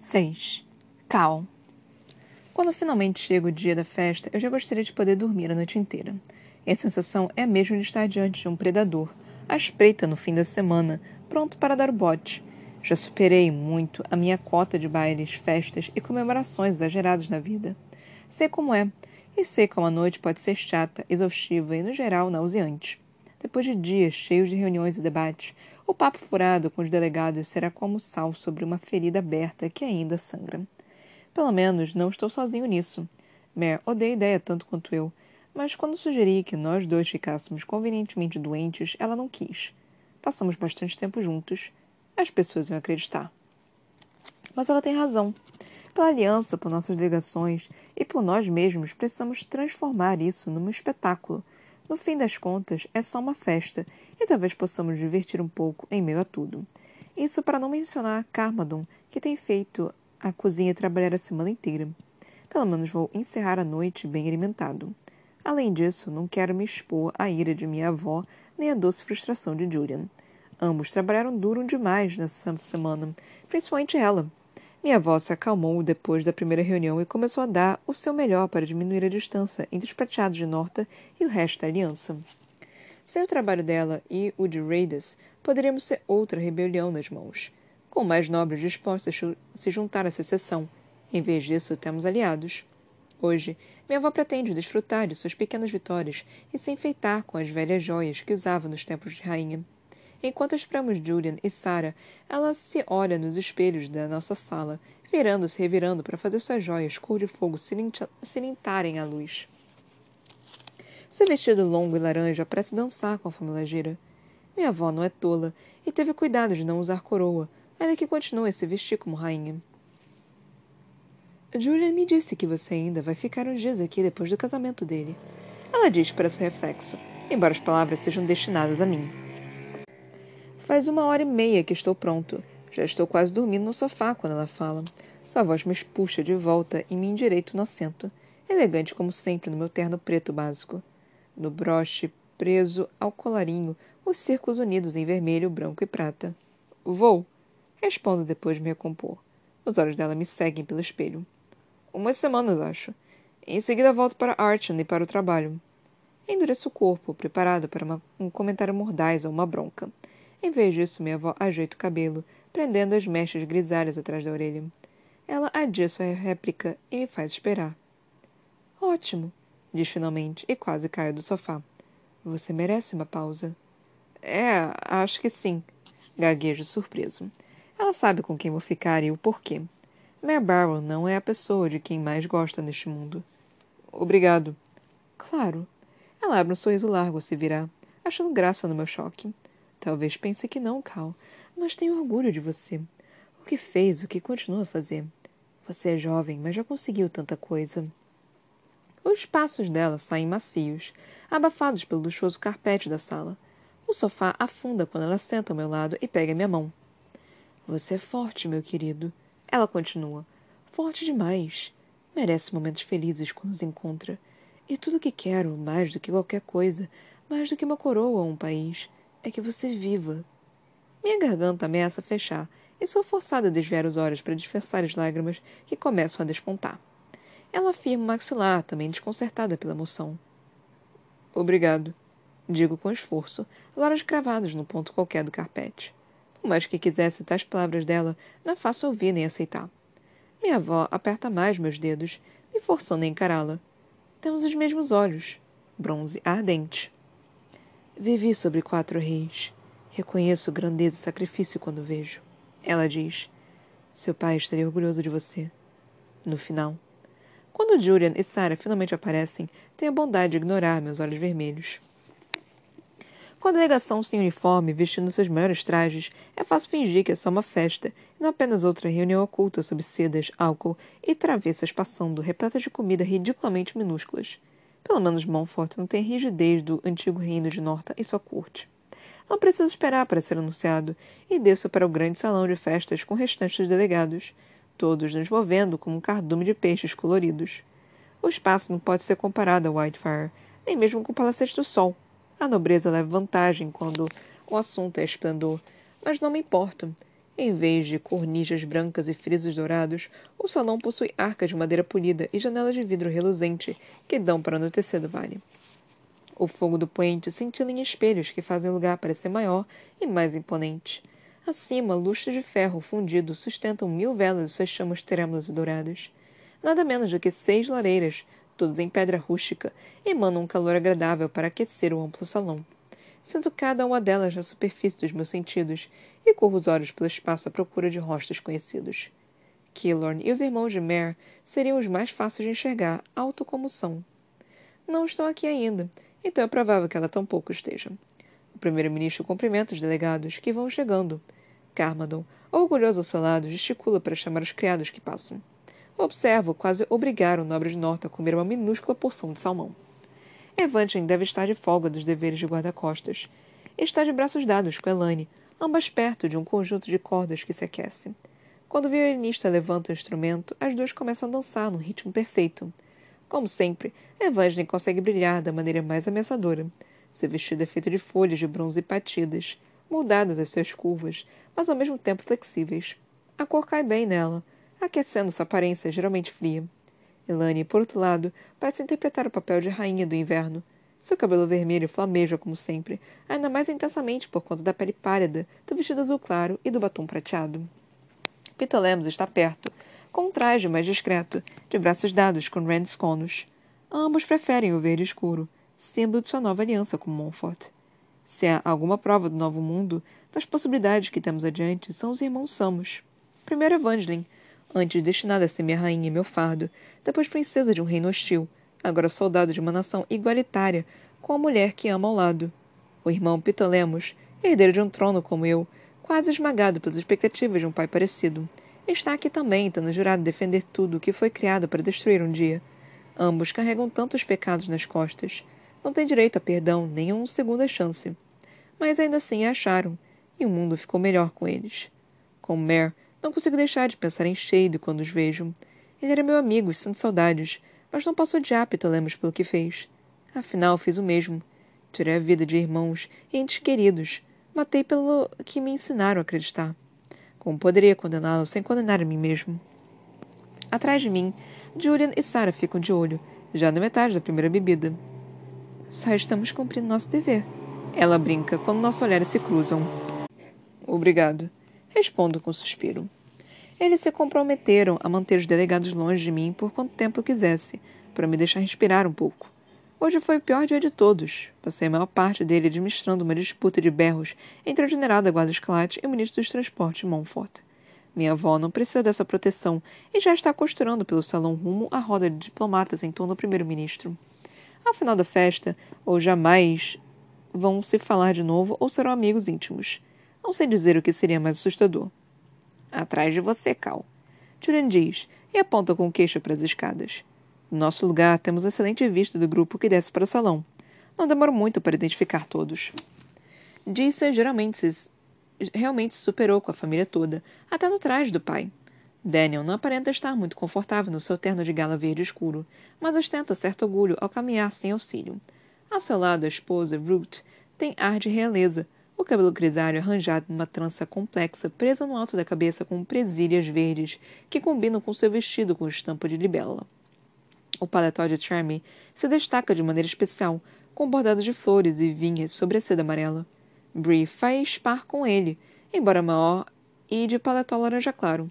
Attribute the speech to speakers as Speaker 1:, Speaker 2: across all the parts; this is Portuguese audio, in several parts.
Speaker 1: 6. Cal. Quando finalmente chega o dia da festa, eu já gostaria de poder dormir a noite inteira. E a sensação é a mesma de estar diante de um predador, à espreita no fim da semana, pronto para dar o bote. Já superei muito a minha cota de bailes, festas e comemorações exageradas na vida. Sei como é, e sei como a noite pode ser chata, exaustiva e, no geral, nauseante. Depois de dias cheios de reuniões e debates, o papo furado com os delegados será como sal sobre uma ferida aberta que ainda sangra. Pelo menos não estou sozinho nisso. Mer odeia a ideia tanto quanto eu, mas quando sugeri que nós dois ficássemos convenientemente doentes, ela não quis. Passamos bastante tempo juntos. As pessoas iam acreditar. Mas ela tem razão. Pela aliança, por nossas delegações e por nós mesmos, precisamos transformar isso num espetáculo no fim das contas, é só uma festa e talvez possamos divertir um pouco em meio a tudo. Isso para não mencionar Carmadon, que tem feito a cozinha trabalhar a semana inteira. Pelo menos vou encerrar a noite bem alimentado. Além disso, não quero me expor à ira de minha avó nem à doce frustração de Julian. Ambos trabalharam duro demais nessa semana, principalmente ela. Minha avó se acalmou depois da primeira reunião e começou a dar o seu melhor para diminuir a distância entre os prateados de Norta e o resto da aliança. Sem o trabalho dela e o de Raiders, poderíamos ser outra rebelião nas mãos, com mais nobres dispostos a se juntar à secessão. Em vez disso, temos aliados. Hoje, minha avó pretende desfrutar de suas pequenas vitórias e se enfeitar com as velhas joias que usava nos tempos de rainha. Enquanto esperamos Julian e Sarah, ela se olha nos espelhos da nossa sala, virando-se e revirando para fazer suas joias cor de fogo cilintarem à luz. Seu vestido longo e laranja parece dançar conforme ela gira. Minha avó não é tola e teve cuidado de não usar coroa, ainda que continue a se vestir como rainha. Julian me disse que você ainda vai ficar uns dias aqui depois do casamento dele. Ela diz para seu reflexo, embora as palavras sejam destinadas a mim. Faz uma hora e meia que estou pronto. Já estou quase dormindo no sofá quando ela fala. Sua voz me puxa de volta e me endireito no assento, elegante como sempre no meu terno preto básico. No broche, preso ao colarinho, os círculos unidos em vermelho, branco e prata. Vou. Respondo depois de me recompor. Os olhos dela me seguem pelo espelho. Umas semanas, acho. Em seguida volto para Archon e para o trabalho. Endureço o corpo, preparado para uma, um comentário mordaz ou uma bronca. Em vez disso, minha avó ajeita o cabelo, prendendo as mechas grisalhas atrás da orelha. Ela adia sua réplica e me faz esperar. Ótimo, diz finalmente e quase cai do sofá. Você merece uma pausa. É, acho que sim, gaguejo surpreso. Ela sabe com quem vou ficar e o porquê. Mare Barrow não é a pessoa de quem mais gosta neste mundo. Obrigado. Claro. Ela abre um sorriso largo se virar, achando graça no meu choque. Talvez pense que não, Cal, mas tenho orgulho de você. O que fez, o que continua a fazer. Você é jovem, mas já conseguiu tanta coisa. Os passos dela saem macios, abafados pelo luxuoso carpete da sala. O sofá afunda quando ela senta ao meu lado e pega minha mão. Você é forte, meu querido. Ela continua. Forte demais. Merece momentos felizes quando nos encontra. E tudo o que quero, mais do que qualquer coisa, mais do que uma coroa ou um país, é que você viva. Minha garganta ameaça fechar e sou forçada a desviar os olhos para disfarçar as lágrimas que começam a despontar. Ela afirma o maxilar, também desconcertada pela emoção. Obrigado, digo com esforço, olhos cravados no ponto qualquer do carpete. Por mais que quisesse tais palavras dela, não fácil ouvir nem aceitar. Minha avó aperta mais meus dedos, me forçando a encará-la. Temos os mesmos olhos, bronze ardente. Vivi sobre quatro reis. Reconheço grandeza e sacrifício quando vejo. Ela diz: Seu pai estaria orgulhoso de você. No final. Quando Julian e Sarah finalmente aparecem, tenho a bondade de ignorar meus olhos vermelhos. Com a delegação sem uniforme, vestindo seus melhores trajes, é fácil fingir que é só uma festa, e não apenas outra reunião oculta sob sedas, álcool e travessas passando, repletas de comida ridiculamente minúsculas. Pelo menos Montfort não tem rigidez do antigo reino de Norta e sua corte. Não preciso esperar para ser anunciado, e desço para o grande salão de festas com restantes delegados, todos nos movendo como um cardume de peixes coloridos. O espaço não pode ser comparado a Whitefire, nem mesmo com o Palacete do Sol. A nobreza leva vantagem quando o assunto é esplendor, mas não me importo. Em vez de cornijas brancas e frisos dourados, o salão possui arcas de madeira polida e janelas de vidro reluzente que dão para anoitecer do vale. O fogo do poente cintila em espelhos que fazem o lugar parecer maior e mais imponente. Acima, lustres de ferro fundido sustentam mil velas e suas chamas trêmulas e douradas. Nada menos do que seis lareiras, todas em pedra rústica, emanam um calor agradável para aquecer o amplo salão. Sinto cada uma delas na superfície dos meus sentidos e corro os olhos pelo espaço à procura de rostos conhecidos. Killorn e os irmãos de Mare seriam os mais fáceis de enxergar, alto como são. Não estão aqui ainda, então é provável que ela tampouco esteja. O primeiro-ministro cumprimenta os delegados, que vão chegando. Carmadon, orgulhoso ao seu lado, gesticula para chamar os criados que passam. Observo quase obrigar o nobre de Norte a comer uma minúscula porção de salmão. Evangeline deve estar de folga dos deveres de guarda-costas. Está de braços dados com Elane, ambas perto de um conjunto de cordas que se aquece. Quando o violinista levanta o instrumento, as duas começam a dançar num ritmo perfeito. Como sempre, Evangeline consegue brilhar da maneira mais ameaçadora. Seu vestido é feito de folhas de bronze patidas, moldadas às suas curvas, mas ao mesmo tempo flexíveis. A cor cai bem nela, aquecendo sua aparência geralmente fria. Elane, por outro lado, parece interpretar o papel de rainha do inverno. Seu cabelo vermelho flameja como sempre, ainda mais intensamente por conta da pele pálida, do vestido azul claro e do batom prateado. Lemos está perto, com um traje mais discreto, de braços dados com Rand Sconos. Ambos preferem o verde escuro, símbolo de sua nova aliança com Montfort. Se há alguma prova do novo mundo, das possibilidades que temos adiante, são os irmãos Samos. Primeiro Evangeline, antes destinada a ser minha rainha e meu fardo, depois princesa de um reino hostil, agora soldado de uma nação igualitária com a mulher que ama ao lado. O irmão Pitolemos, herdeiro de um trono como eu, quase esmagado pelas expectativas de um pai parecido, está aqui também, tendo jurado defender tudo o que foi criado para destruir um dia. Ambos carregam tantos pecados nas costas. Não têm direito a perdão nem a uma segunda chance. Mas ainda assim a acharam, e o mundo ficou melhor com eles. Com Mare, não consigo deixar de pensar em Shade quando os vejo. Ele era meu amigo e sinto saudades, mas não posso odiar Ptolemos pelo que fez. Afinal, fiz o mesmo. Tirei a vida de irmãos e entes queridos. Matei pelo que me ensinaram a acreditar. Como poderia condená-lo sem condenar a mim mesmo? Atrás de mim, Julian e Sarah ficam de olho, já na metade da primeira bebida. Só estamos cumprindo nosso dever. Ela brinca quando nossos olhares se cruzam. Obrigado. Respondo com um suspiro. Eles se comprometeram a manter os delegados longe de mim por quanto tempo eu quisesse, para me deixar respirar um pouco. Hoje foi o pior dia de todos. Passei a maior parte dele administrando uma disputa de berros entre o general da Guarda Escalate e o ministro dos Transportes, Montfort. Minha avó não precisa dessa proteção e já está costurando pelo salão rumo à roda de diplomatas em torno do primeiro-ministro. Ao final da festa, ou jamais vão se falar de novo ou serão amigos íntimos. Não sei dizer o que seria mais assustador. Atrás de você, Cal. Julian diz e aponta com o queixo para as escadas. No nosso lugar, temos excelente vista do grupo que desce para o salão. Não demoro muito para identificar todos. Disse geralmente se, realmente se superou com a família toda, até no traje do pai. Daniel não aparenta estar muito confortável no seu terno de gala verde escuro, mas ostenta certo orgulho ao caminhar sem auxílio. A seu lado, a esposa, Ruth, tem ar de realeza, o cabelo grisalho arranjado numa trança complexa presa no alto da cabeça com presilhas verdes que combinam com seu vestido com estampa de libélula. O paletó de Charmy se destaca de maneira especial, com bordado de flores e vinhas sobre a seda amarela. Brie faz par com ele, embora maior e de paletó laranja claro.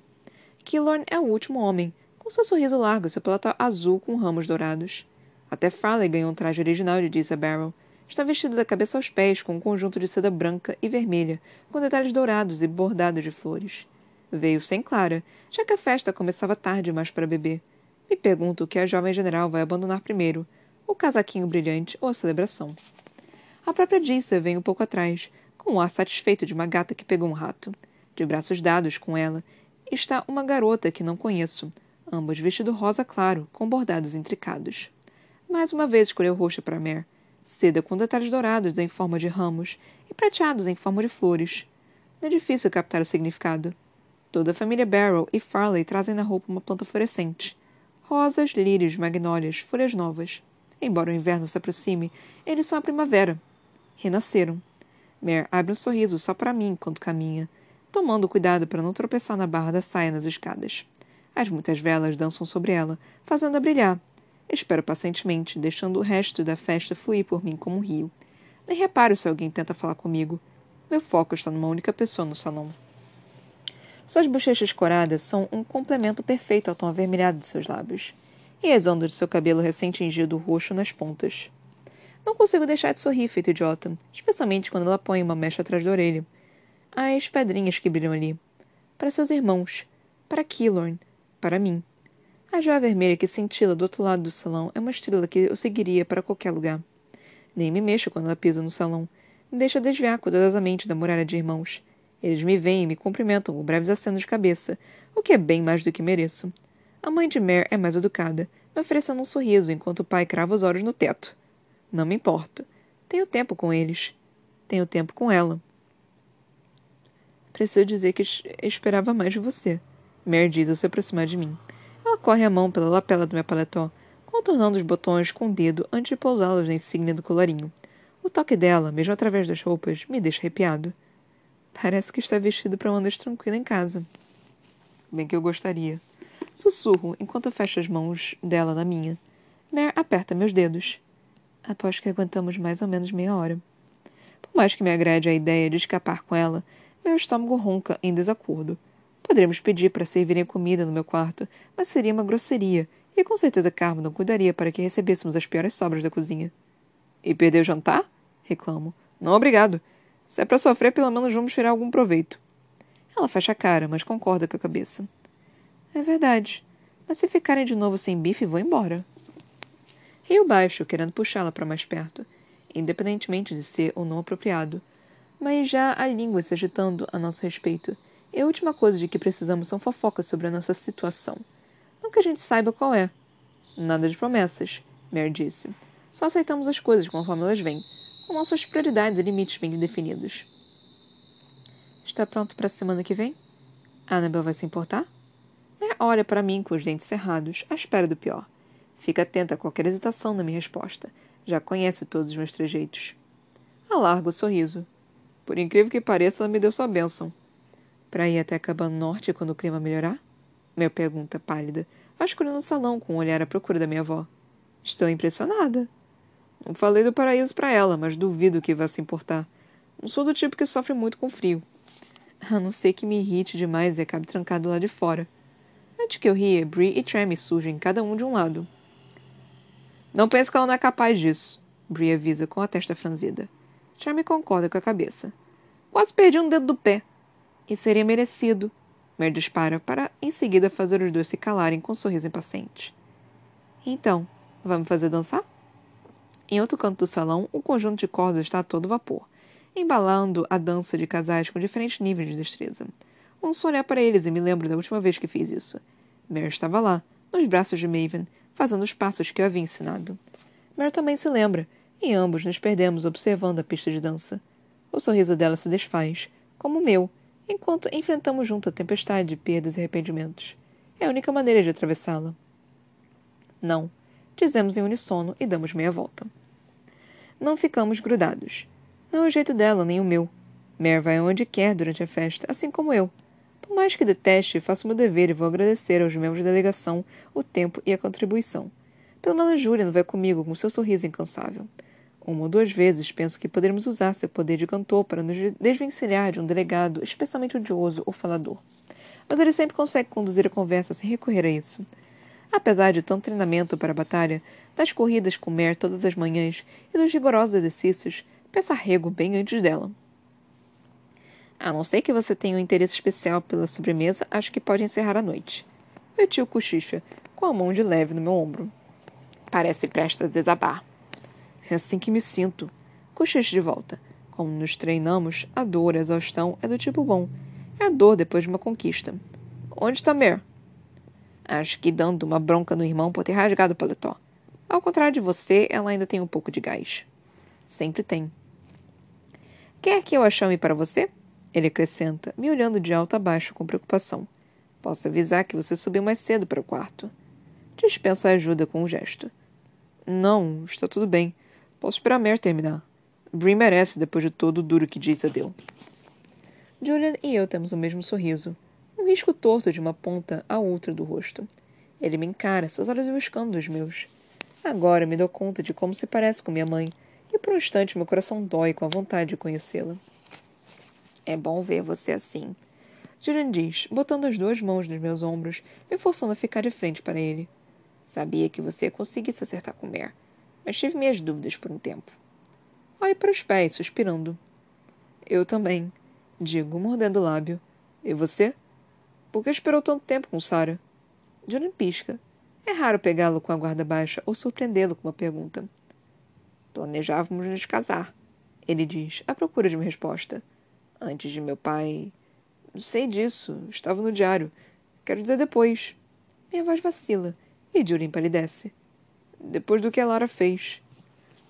Speaker 1: Killorn é o último homem, com seu sorriso largo e seu paletó azul com ramos dourados. Até Farley ganhou um traje original de Disa Barrel, Está vestido da cabeça aos pés com um conjunto de seda branca e vermelha, com detalhes dourados e bordados de flores. Veio sem Clara, já que a festa começava tarde demais para beber. Me pergunto o que a jovem general vai abandonar primeiro, o casaquinho brilhante ou a celebração. A própria Dissa vem um pouco atrás, com o ar satisfeito de uma gata que pegou um rato. De braços dados com ela está uma garota que não conheço, ambos vestido rosa claro, com bordados intricados. Mais uma vez escolheu roxa para Mare, seda com detalhes dourados em forma de ramos e prateados em forma de flores. Não é difícil captar o significado. Toda a família Barrow e Farley trazem na roupa uma planta florescente. Rosas, lírios, magnólias, folhas novas. Embora o inverno se aproxime, eles são a primavera. Renasceram. Mare abre um sorriso só para mim enquanto caminha. tomando cuidado para não tropeçar na barra da saia nas escadas. As muitas velas dançam sobre ela, fazendo-a brilhar. Espero pacientemente, deixando o resto da festa fluir por mim como um rio. Nem reparo se alguém tenta falar comigo. Meu foco está numa única pessoa no salão. Suas bochechas coradas são um complemento perfeito ao tom avermelhado de seus lábios, e as ondas de seu cabelo recém-tingido roxo nas pontas. Não consigo deixar de sorrir, feito idiota, especialmente quando ela põe uma mecha atrás da orelha. As pedrinhas que brilham ali. Para seus irmãos. Para Killorn para mim. A joia vermelha que cintila do outro lado do salão é uma estrela que eu seguiria para qualquer lugar. Nem me mexo quando ela pisa no salão. Me deixa desviar cuidadosamente da muralha de irmãos. Eles me veem e me cumprimentam com breves acenos de cabeça, o que é bem mais do que mereço. A mãe de Mare é mais educada, me oferecendo um sorriso enquanto o pai crava os olhos no teto. Não me importo. Tenho tempo com eles. Tenho tempo com ela. Preciso dizer que esperava mais de você. Mary diz ao se aproximar de mim. Ela corre a mão pela lapela do meu paletó, contornando os botões com o dedo antes de pousá-los na insígnia do colarinho. O toque dela, mesmo através das roupas, me deixa arrepiado. Parece que está vestido para uma noite tranquila em casa. Bem que eu gostaria. Sussurro enquanto fecho as mãos dela na minha. Mare aperta meus dedos. Aposto que aguentamos mais ou menos meia hora. Por mais que me agrade a ideia de escapar com ela, meu estômago ronca em desacordo. Poderíamos pedir para servirem comida no meu quarto, mas seria uma grosseria, e com certeza Carmo não cuidaria para que recebêssemos as piores sobras da cozinha. E perder o jantar? Reclamo. Não, obrigado. Se é para sofrer, pelo menos vamos tirar algum proveito. Ela fecha a cara, mas concorda com a cabeça. É verdade. Mas se ficarem de novo sem bife, vou embora. Rio baixo, querendo puxá-la para mais perto, independentemente de ser ou não apropriado. Mas já há línguas se agitando a nosso respeito, e a última coisa de que precisamos são fofocas sobre a nossa situação. Não que a gente saiba qual é. Nada de promessas, Mary disse. Só aceitamos as coisas conforme elas vêm, com nossas prioridades e limites bem definidos. Está pronto para a semana que vem? Annabel vai se importar? Mary olha para mim com os dentes cerrados, à espera do pior. Fica atenta a qualquer hesitação na minha resposta. Já conhece todos os meus trejeitos. Alargo o sorriso. Por incrível que pareça, ela me deu sua bênção. Para ir até a cabana norte quando o clima melhorar? Meu pergunta, pálida, vasculhando o salão com um olhar à procura da minha avó. Estou impressionada. Não falei do paraíso para ela, mas duvido que vá se importar. Não sou do tipo que sofre muito com frio. A não ser que me irrite demais e acabe trancado lá de fora. Antes que eu ria, Bree e Tremmy surgem, cada um de um lado. Não pense que ela não é capaz disso, Bree avisa com a testa franzida. Tremmy concorda com a cabeça. Quase perdi um dedo do pé. E seria merecido. Mer dispara para em seguida fazer os dois se calarem com um sorriso impaciente. Então, vamos fazer dançar? Em outro canto do salão, o conjunto de cordas está a todo vapor, embalando a dança de casais com diferentes níveis de destreza. Ouço olhar para eles e me lembro da última vez que fiz isso. Mer estava lá, nos braços de Maven, fazendo os passos que eu havia ensinado. Mer também se lembra, e ambos nos perdemos observando a pista de dança. O sorriso dela se desfaz, como o meu, enquanto enfrentamos junto a tempestade de perdas e arrependimentos. É a única maneira de atravessá-la. Não, dizemos em unissono e damos meia volta. Não ficamos grudados. Não é o jeito dela, nem o meu. Mare vai onde quer durante a festa, assim como eu. Por mais que deteste, faço meu dever e vou agradecer aos membros da delegação o tempo e a contribuição. Pelo menos Julian vai comigo com seu sorriso incansável. Uma ou duas vezes penso que poderíamos usar seu poder de cantor para nos desvencilhar de um delegado especialmente odioso ou falador. Mas ele sempre consegue conduzir a conversa sem recorrer a isso. Apesar de tanto treinamento para a batalha, das corridas com Mer todas as manhãs e dos rigorosos exercícios, peço arrego bem antes dela. A não ser que você tenha um interesse especial pela sobremesa, acho que pode encerrar a noite. Meu tio cochicha, com a mão de leve no meu ombro. Parece prestes a desabar. É assim que me sinto. Cochiche de volta. Como nos treinamos, a dor, a exaustão é do tipo bom. É a dor depois de uma conquista. Onde está Mer? Acho que dando uma bronca no irmão por ter rasgado o paletó. Ao contrário de você, ela ainda tem um pouco de gás. Sempre tem. Quer que eu a chame para você? Ele acrescenta, me olhando de alto a baixo com preocupação. Posso avisar que você subiu mais cedo para o quarto. Dispenso a ajuda com um gesto. Não, está tudo bem. Posso esperar Mer terminar. Brie merece depois de todo o duro que Jace deu. Julian e eu temos o mesmo sorriso. Um risco torto de uma ponta à outra do rosto. Ele me encara, seus olhos buscando os meus. Agora me dou conta de como se parece com minha mãe, e por um instante meu coração dói com a vontade de conhecê-la. É bom ver você assim. Julian diz, botando as duas mãos nos meus ombros, me forçando a ficar de frente para ele. Sabia que você ia conseguir se acertar com Mer, mas tive minhas dúvidas por um tempo. Olhe para os pés, suspirando. Eu também, digo, mordendo o lábio. E você? Por que esperou tanto tempo com Sarah? Johnny pisca. É raro pegá-lo com a guarda baixa ou surpreendê-lo com uma pergunta. Planejávamos nos casar, ele diz, à procura de uma resposta. Antes de meu pai. Sei disso, estava no diário. Quero dizer depois. Minha voz vacila e Julie empalidece. Depois do que a Lara fez.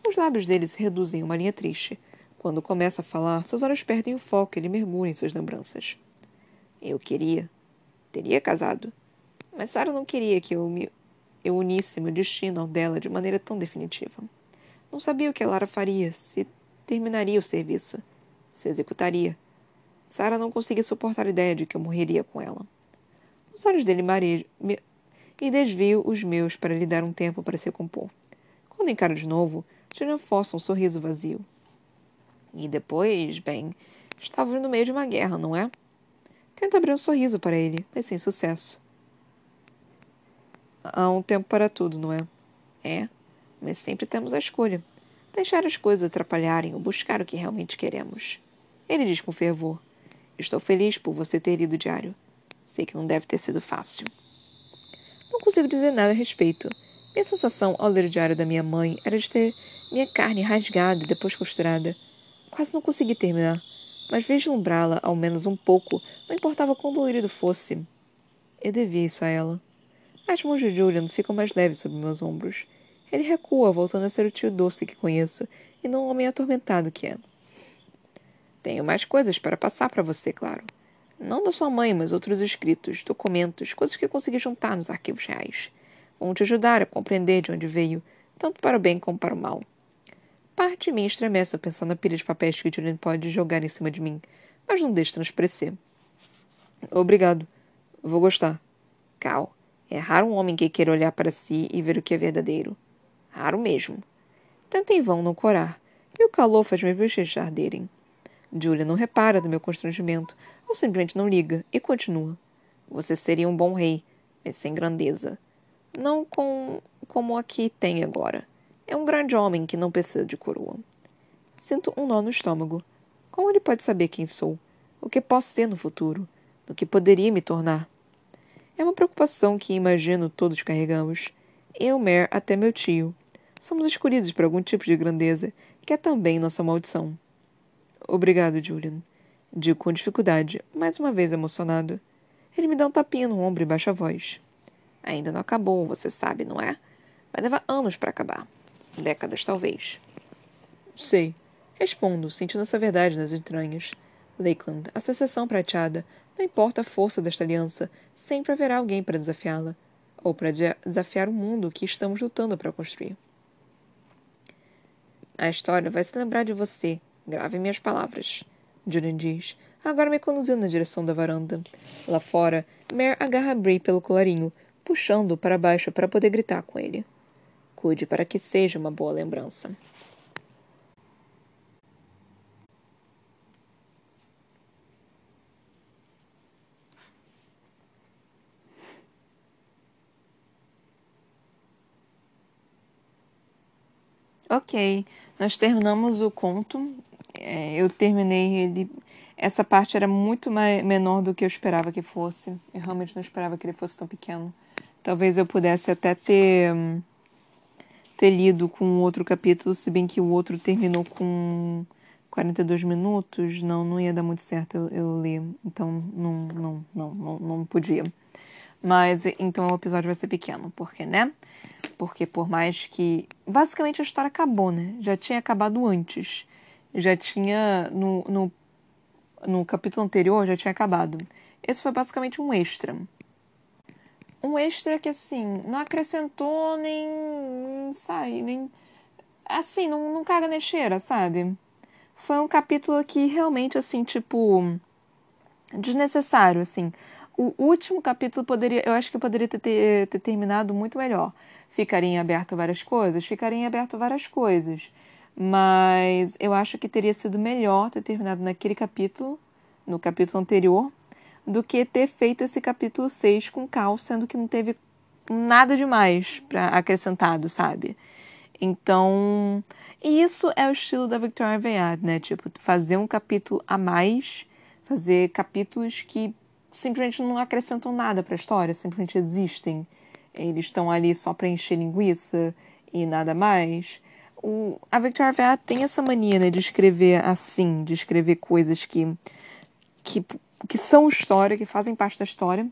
Speaker 1: Os lábios dele se reduzem em uma linha triste. Quando começa a falar, seus olhos perdem o foco e ele mergulha em suas lembranças. Eu queria. Teria casado. Mas Sarah não queria que eu me eu unisse meu destino ao dela de maneira tão definitiva. Não sabia o que a Lara faria, se terminaria o serviço, se executaria. Sarah não conseguia suportar a ideia de que eu morreria com ela. Os olhos dele marejam e desvio os meus para lhe dar um tempo para se compor. Quando encaro de novo, Julian força um sorriso vazio. E depois, bem, estávamos no meio de uma guerra, não é? Tento abrir um sorriso para ele, mas sem sucesso. Há um tempo para tudo, não é? É, mas sempre temos a escolha. Deixar as coisas atrapalharem ou buscar o que realmente queremos. Ele diz com fervor. Estou feliz por você ter lido o diário. Sei que não deve ter sido fácil. Não consigo dizer nada a respeito. Minha sensação ao ler o diário da minha mãe era de ter minha carne rasgada e depois costurada. Quase não consegui terminar, mas vislumbrá-la ao menos um pouco, não importava quão dolorido fosse. Eu devia isso a ela. As mãos de Julian ficam mais leves sobre meus ombros. Ele recua, voltando a ser o tio doce que conheço, e não o homem atormentado que é. Tenho mais coisas para passar para você, claro. Não da sua mãe, mas outros escritos, documentos, coisas que consegui juntar nos arquivos reais. Vão te ajudar a compreender de onde veio, tanto para o bem como para o mal. Parte de mim estremece ao pensar na pilha de papéis que Julian pode jogar em cima de mim, mas não deixe transparecer. Obrigado. Vou gostar. Cal. É raro um homem que queira olhar para si e ver o que é verdadeiro. Raro mesmo. Tenta em vão não corar, e o calor faz meus bochechas arderem. Julia não repara do meu constrangimento, ou simplesmente não liga, e continua. Você seria um bom rei, mas sem grandeza. Não com como aqui tem agora. É um grande homem que não precisa de coroa. Sinto um nó no estômago. Como ele pode saber quem sou? O que posso ser no futuro? Do que poderia me tornar? É uma preocupação que imagino todos carregamos. Eu, Mer, até meu tio. Somos escolhidos por algum tipo de grandeza, que é também nossa maldição. Obrigado, Julian. Digo com dificuldade, mais uma vez emocionado. Ele me dá um tapinha no ombro e baixa a voz. Ainda não acabou, você sabe, não é? Vai levar anos para acabar. Décadas, talvez. Sei. Respondo, sentindo essa verdade nas entranhas. Lakeland, a secessão prateada, não importa a força desta aliança, sempre haverá alguém para desafiá-la, ou para desafiar o mundo que estamos lutando para construir. A história vai se lembrar de você. Grave minhas palavras. Julian diz. Agora me conduziu na direção da varanda. Lá fora, Mare agarra Brie pelo colarinho, puxando-o para baixo para poder gritar com ele. Cuide para que seja uma boa lembrança. Ok, nós terminamos o conto. É, eu terminei ele. Essa parte era muito mais, menor do que eu esperava que fosse. Eu realmente não esperava que ele fosse tão pequeno. Talvez eu pudesse até ter, ter lido com outro capítulo, se bem que o outro terminou com 42 minutos. Não, não ia dar muito certo eu, eu ler. Então não, não, não, não, não podia. Mas então o episódio vai ser pequeno, porque, né? Porque por mais que. Basicamente a história acabou, né? Já tinha acabado antes. Já tinha. No, no, no capítulo anterior já tinha acabado. Esse foi basicamente um extra. Um extra que, assim, não acrescentou nem. nem sai, nem. Assim, não, não caga nem cheira, sabe? Foi um capítulo que realmente, assim, tipo desnecessário, assim. O último capítulo poderia, eu acho que poderia ter, ter, ter terminado muito melhor. Ficaria em aberto várias coisas, ficaria em aberto várias coisas. Mas eu acho que teria sido melhor ter terminado naquele capítulo, no capítulo anterior, do que ter feito esse capítulo 6 com Cal, sendo que não teve nada demais para acrescentado, sabe? Então, isso é o estilo da Victoria Aveyard, né? Tipo, fazer um capítulo a mais, fazer capítulos que simplesmente não acrescentam nada para a história, simplesmente existem. Eles estão ali só para encher linguiça e nada mais. O, a Victoria Aveyard tem essa mania né, de escrever assim, de escrever coisas que, que, que são história, que fazem parte da história,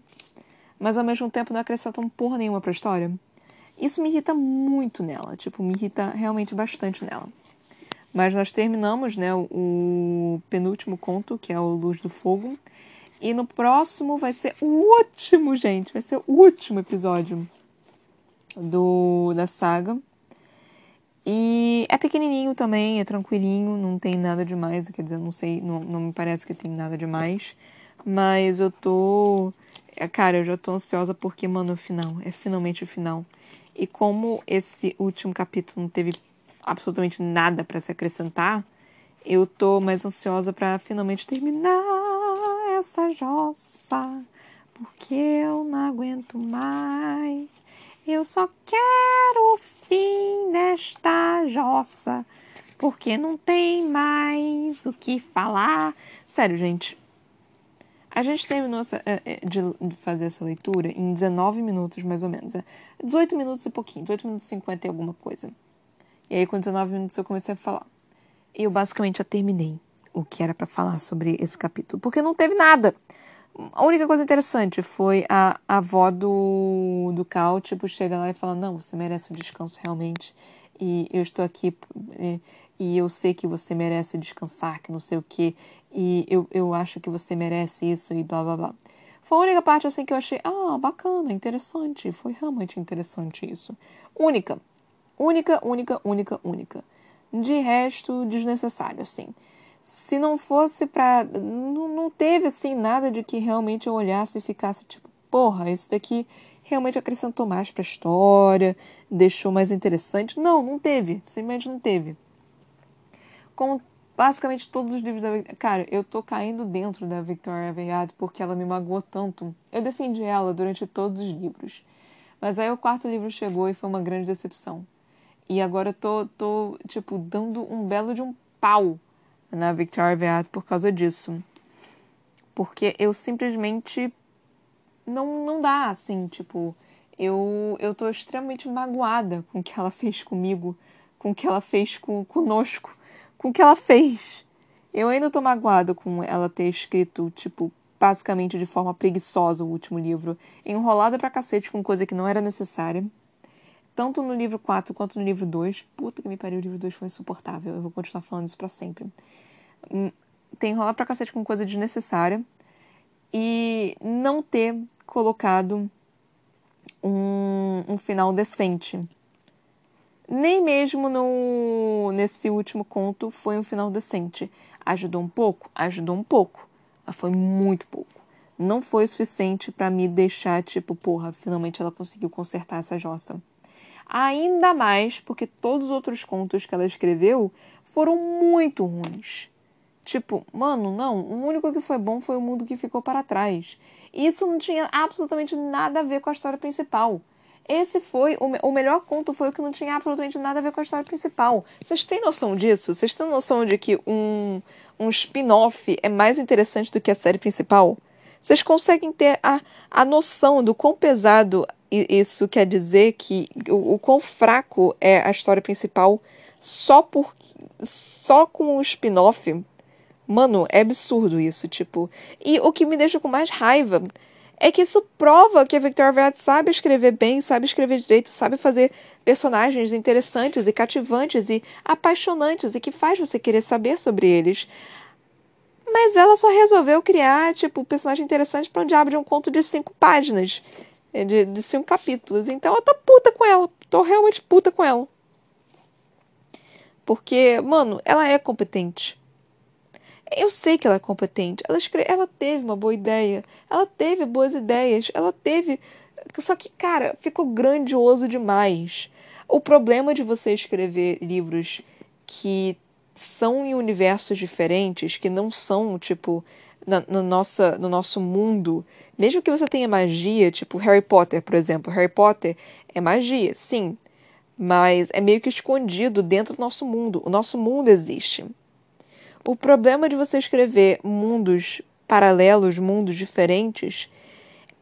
Speaker 1: mas ao mesmo tempo não acrescentam porra nenhuma para a história. Isso me irrita muito nela, tipo, me irrita realmente bastante nela. Mas nós terminamos, né, o penúltimo conto, que é o Luz do Fogo, e no próximo vai ser o último, gente, vai ser o último episódio do da saga. E é pequenininho também, é tranquilinho, não tem nada demais, quer dizer, não sei, não, não me parece que tem nada demais. Mas eu tô. É, cara, eu já tô ansiosa porque, mano, o final. É finalmente o final. E como esse último capítulo não teve absolutamente nada para se acrescentar, eu tô mais ansiosa para finalmente terminar essa jossa. Porque eu não aguento mais. Eu só quero o fim desta jossa. Porque não tem mais o que falar. Sério, gente. A gente terminou essa, é, é, de, fazer essa leitura em 19 minutos, mais ou menos. 18 é, minutos e pouquinho, 18 minutos e 50 e alguma coisa. E aí, com 19 minutos, eu comecei a falar. E eu basicamente já terminei o que era para falar sobre esse capítulo, porque não teve nada. A única coisa interessante foi a, a avó do, do Cal, tipo, chega lá e fala: Não, você merece um descanso realmente. E eu estou aqui. E, e eu sei que você merece descansar, que não sei o que e eu, eu acho que você merece isso e blá blá blá. Foi a única parte assim que eu achei, ah, bacana, interessante, foi realmente interessante isso. Única, única, única, única, única. De resto, desnecessário, assim. Se não fosse pra. Não, não teve, assim, nada de que realmente eu olhasse e ficasse tipo, porra, esse daqui realmente acrescentou mais pra história, deixou mais interessante. Não, não teve, simplesmente não teve. Como basicamente todos os livros da Cara, eu tô caindo dentro da Victoria Aveyard porque ela me magoou tanto. Eu defendi ela durante todos os livros. Mas aí o quarto livro chegou e foi uma grande decepção. E agora eu tô, tô tipo, dando um belo de um pau na Victoria Aveyard por causa disso. Porque eu simplesmente não, não dá, assim, tipo, eu, eu tô extremamente magoada com o que ela fez comigo, com o que ela fez com, conosco com o que ela fez. Eu ainda tô magoada com ela ter escrito, tipo, basicamente de forma preguiçosa o último livro, enrolada pra cacete com coisa que não era necessária. Tanto no livro 4 quanto no livro 2. Puta que me pariu, o livro 2 foi insuportável. Eu vou continuar falando isso pra sempre. Hum, tem enrolado pra cacete com coisa desnecessária. E não ter colocado um, um final decente nem mesmo no nesse último conto foi um final decente. Ajudou um pouco? Ajudou um pouco. Mas foi muito pouco. Não foi o suficiente para me deixar tipo, porra, finalmente ela conseguiu consertar essa jossa. Ainda mais porque todos os outros contos que ela escreveu foram muito ruins. Tipo, mano, não, o único que foi bom foi o mundo que ficou para trás. Isso não tinha absolutamente nada a ver com a história principal. Esse foi o, o melhor conto foi o que não tinha absolutamente nada a ver com a história principal. Vocês têm noção disso? Vocês têm noção de que um, um spin-off é mais interessante do que a série principal? Vocês conseguem ter a, a noção do quão pesado isso quer dizer que o, o quão fraco é a história principal só por só com o spin-off? Mano, é absurdo isso, tipo. E o que me deixa com mais raiva é que isso prova que a Victoria Aveyard sabe escrever bem, sabe escrever direito, sabe fazer personagens interessantes e cativantes e apaixonantes e que faz você querer saber sobre eles. Mas ela só resolveu criar, tipo, um personagem interessante para um diabo de um conto de cinco páginas, de, de cinco capítulos. Então eu tô puta com ela, tô realmente puta com ela. Porque, mano, ela é competente. Eu sei que ela é competente. Ela, escre... ela teve uma boa ideia. Ela teve boas ideias. Ela teve. Só que, cara, ficou grandioso demais. O problema de você escrever livros que são em universos diferentes, que não são, tipo, na, no, nossa, no nosso mundo, mesmo que você tenha magia, tipo Harry Potter, por exemplo. Harry Potter é magia, sim, mas é meio que escondido dentro do nosso mundo. O nosso mundo existe. O problema de você escrever mundos paralelos, mundos diferentes,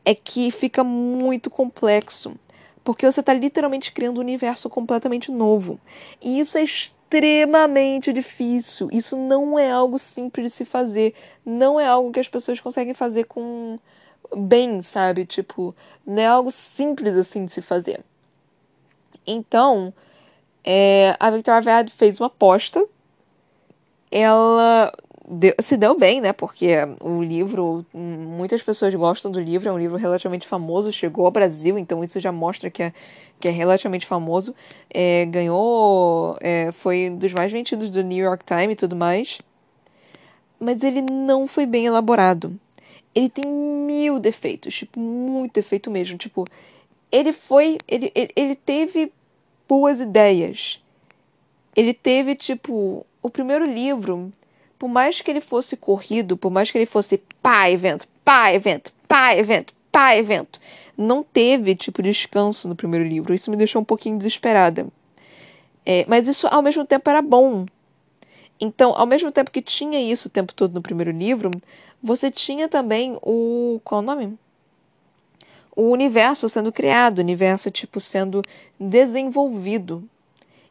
Speaker 1: é que fica muito complexo. Porque você está literalmente criando um universo completamente novo. E isso é extremamente difícil. Isso não é algo simples de se fazer. Não é algo que as pessoas conseguem fazer com bem, sabe? Tipo, não é algo simples assim de se fazer. Então, é, a Victoria Aveyard fez uma aposta ela deu, se deu bem, né? Porque o livro, muitas pessoas gostam do livro, é um livro relativamente famoso, chegou ao Brasil, então isso já mostra que é, que é relativamente famoso. É, ganhou, é, foi um dos mais vendidos do New York Times e tudo mais. Mas ele não foi bem elaborado. Ele tem mil defeitos, tipo, muito defeito mesmo. Tipo, ele foi. Ele, ele, ele teve boas ideias. Ele teve, tipo, o primeiro livro, por mais que ele fosse corrido, por mais que ele fosse pá, evento, pá, evento, pá, evento, pá, evento, não teve tipo descanso no primeiro livro. Isso me deixou um pouquinho desesperada. É, mas isso ao mesmo tempo era bom. Então, ao mesmo tempo que tinha isso o tempo todo no primeiro livro, você tinha também o. Qual o nome? O universo sendo criado, o universo tipo sendo desenvolvido.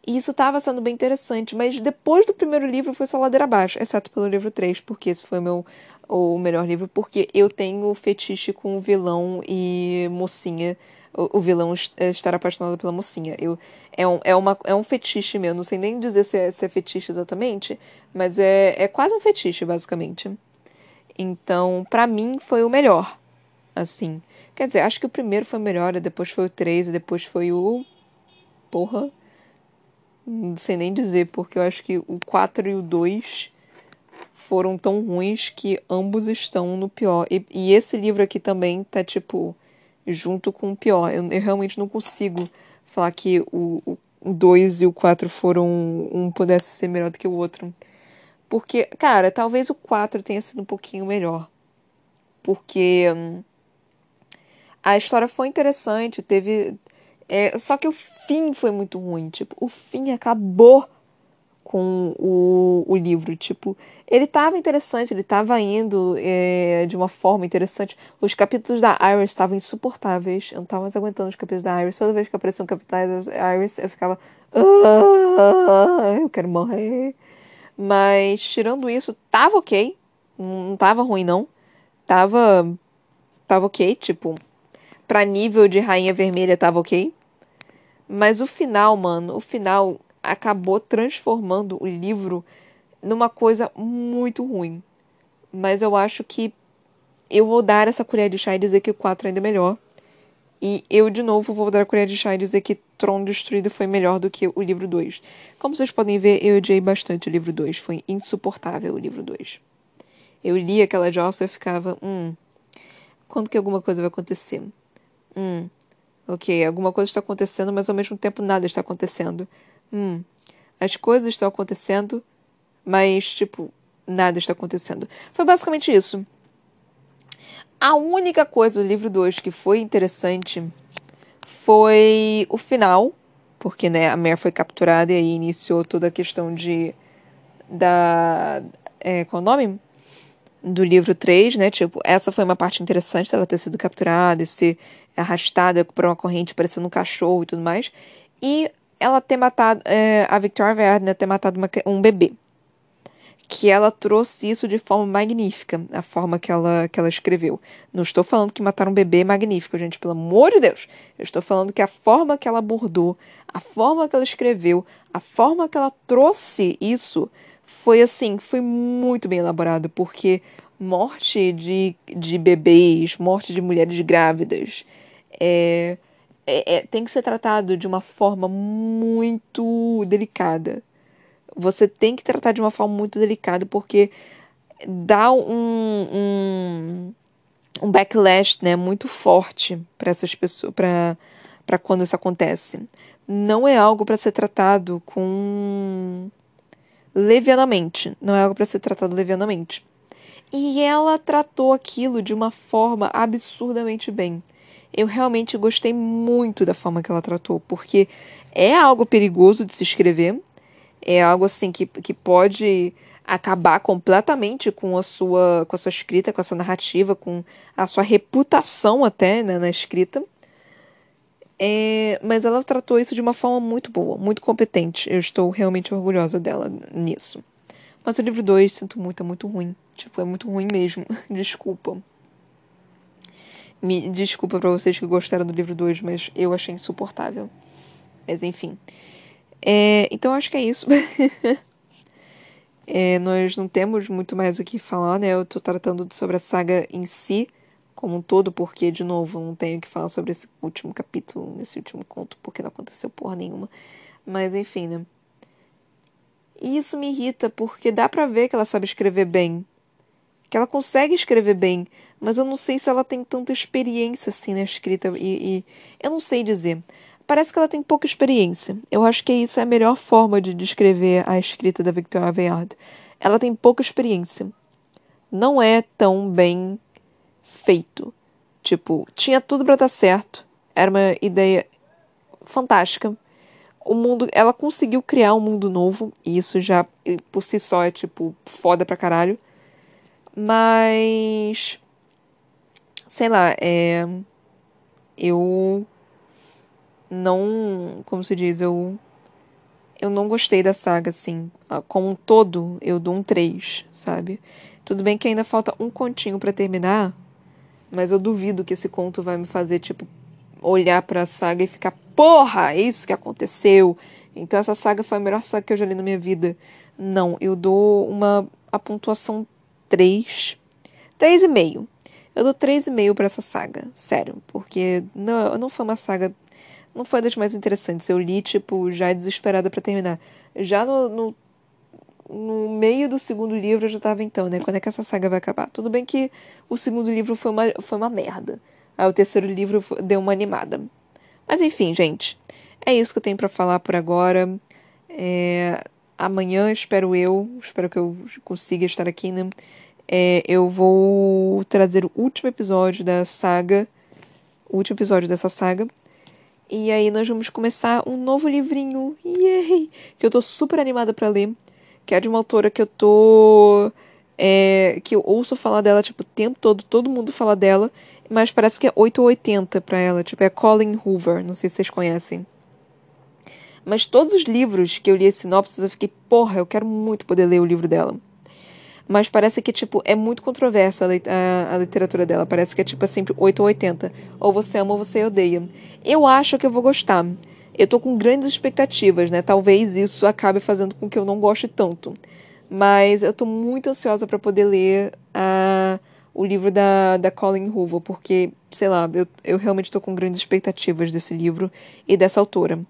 Speaker 1: E isso estava sendo bem interessante, mas depois do primeiro livro foi só ladeira abaixo, exceto pelo livro 3, porque esse foi meu o melhor livro, porque eu tenho fetiche com o vilão e mocinha. O, o vilão estar apaixonado pela mocinha. Eu, é, um, é, uma, é um fetiche meu, não sei nem dizer se é, se é fetiche exatamente, mas é, é quase um fetiche, basicamente. Então, para mim, foi o melhor. Assim. Quer dizer, acho que o primeiro foi o melhor, depois foi o 3, e depois foi o. Porra não sei nem dizer, porque eu acho que o 4 e o 2 foram tão ruins que ambos estão no pior. E, e esse livro aqui também tá, tipo, junto com o pior. Eu, eu realmente não consigo falar que o, o 2 e o 4 foram. Um pudesse ser melhor do que o outro. Porque, cara, talvez o 4 tenha sido um pouquinho melhor. Porque. Hum, a história foi interessante, teve é, só que o fim foi muito ruim. Tipo, o fim acabou com o, o livro. Tipo, ele estava interessante, ele estava indo é, de uma forma interessante. Os capítulos da Iris estavam insuportáveis. Eu não estava mais aguentando os capítulos da Iris. Toda vez que apareciam capítulos da Iris, eu ficava. Ah, eu quero morrer. Mas, tirando isso, tava ok. Não tava ruim, não. Tava. Tava ok, tipo pra nível de Rainha Vermelha tava ok. Mas o final, mano, o final acabou transformando o livro numa coisa muito ruim. Mas eu acho que eu vou dar essa colher de chá e dizer que o 4 ainda é melhor. E eu, de novo, vou dar a colher de chá e dizer que Tron Destruído foi melhor do que o livro 2. Como vocês podem ver, eu odiei bastante o livro 2. Foi insuportável o livro 2. Eu li aquela jossa e ficava, hum, quando que alguma coisa vai acontecer? Hum, ok, alguma coisa está acontecendo, mas ao mesmo tempo nada está acontecendo. Hum, as coisas estão acontecendo, mas, tipo, nada está acontecendo. Foi basicamente isso. A única coisa do livro 2 que foi interessante foi o final, porque né, a Mare foi capturada e aí iniciou toda a questão de. da. É, qual o nome? do livro 3, né? Tipo, essa foi uma parte interessante dela ter sido capturada e ser arrastada por uma corrente parecendo um cachorro e tudo mais. E ela ter matado, é, a Victoria Verde, né, ter matado uma, um bebê. Que ela trouxe isso de forma magnífica, a forma que ela, que ela escreveu. Não estou falando que matar um bebê é magnífico, gente, pelo amor de Deus. Eu estou falando que a forma que ela abordou, a forma que ela escreveu, a forma que ela trouxe isso foi assim, foi muito bem elaborado, porque morte de, de bebês, morte de mulheres grávidas, é, é, é, tem que ser tratado de uma forma muito delicada. Você tem que tratar de uma forma muito delicada, porque dá um, um, um backlash né, muito forte para essas pessoas, para quando isso acontece. Não é algo para ser tratado com levianamente. Não é algo para ser tratado levianamente. E ela tratou aquilo de uma forma absurdamente bem. Eu realmente gostei muito da forma que ela tratou, porque é algo perigoso de se escrever, é algo assim que, que pode acabar completamente com a sua com a sua escrita, com a sua narrativa, com a sua reputação até né, na escrita. É, mas ela tratou isso de uma forma muito boa, muito competente. Eu estou realmente orgulhosa dela nisso. Mas o livro 2, sinto muito, é muito ruim. Tipo, é muito ruim mesmo. Desculpa. Me desculpa para vocês que gostaram do livro 2, mas eu achei insuportável. Mas enfim. É, então acho que é isso. é, nós não temos muito mais o que falar, né? Eu tô tratando sobre a saga em si como um todo, porque, de novo, não tenho que falar sobre esse último capítulo, nesse último conto, porque não aconteceu porra nenhuma. Mas, enfim, né? E isso me irrita, porque dá pra ver que ela sabe escrever bem. Que ela consegue escrever bem, mas eu não sei se ela tem tanta experiência assim na escrita. E, e eu não sei dizer. Parece que ela tem pouca experiência. Eu acho que isso é a melhor forma de descrever a escrita da Victoria Aveyard. Ela tem pouca experiência. Não é tão bem feito. Tipo, tinha tudo para dar certo. Era uma ideia fantástica. O mundo, ela conseguiu criar um mundo novo, e isso já por si só é tipo foda pra caralho. Mas sei lá, é eu não, como se diz, eu eu não gostei da saga assim. Ah, como um todo, eu dou um 3, sabe? Tudo bem que ainda falta um continho para terminar, mas eu duvido que esse conto vai me fazer, tipo, olhar para a saga e ficar, porra, é isso que aconteceu. Então essa saga foi a melhor saga que eu já li na minha vida. Não, eu dou uma a pontuação 3. 3,5. Eu dou 3,5 para essa saga, sério, porque não, não foi uma saga não foi das mais interessantes. Eu li, tipo, já desesperada para terminar. Já no, no, no, meio do segundo livro eu já tava então, né? Quando é que essa saga vai acabar? Tudo bem que o segundo livro foi uma, foi uma merda. Aí o terceiro livro deu uma animada. Mas enfim, gente. É isso que eu tenho para falar por agora. É, amanhã, espero eu, espero que eu consiga estar aqui, né? É, eu vou trazer o último episódio da saga. O último episódio dessa saga. E aí nós vamos começar um novo livrinho, yay, que eu tô super animada para ler, que é de uma autora que eu tô é, que eu ouço falar dela tipo o tempo todo, todo mundo fala dela, mas parece que é 8 ou 80 para ela, tipo é Colin Hoover, não sei se vocês conhecem. Mas todos os livros que eu li a sinopse, eu fiquei, porra, eu quero muito poder ler o livro dela mas parece que, tipo, é muito controverso a, a, a, literatura dela. Parece que é, tipo, é sempre 8 ou 80. Ou você ama ou você odeia. Eu acho que eu vou gostar. Eu tô com grandes expectativas, né? Talvez isso acabe fazendo com que eu não goste tanto. Mas eu tô muito ansiosa para poder ler a, o livro da, da Colin Hoover, porque, sei lá, eu, eu realmente tô com grandes expectativas desse livro e dessa autora.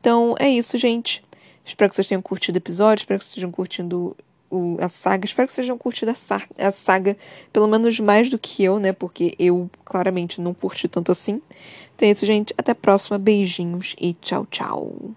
Speaker 1: Então, é isso, gente. Espero que vocês tenham curtido o episódio, espero que vocês estejam curtindo o, a saga. Espero que vocês tenham curtido a, a saga, pelo menos mais do que eu, né? Porque eu claramente não curti tanto assim. Então é isso, gente. Até a próxima. Beijinhos e tchau, tchau.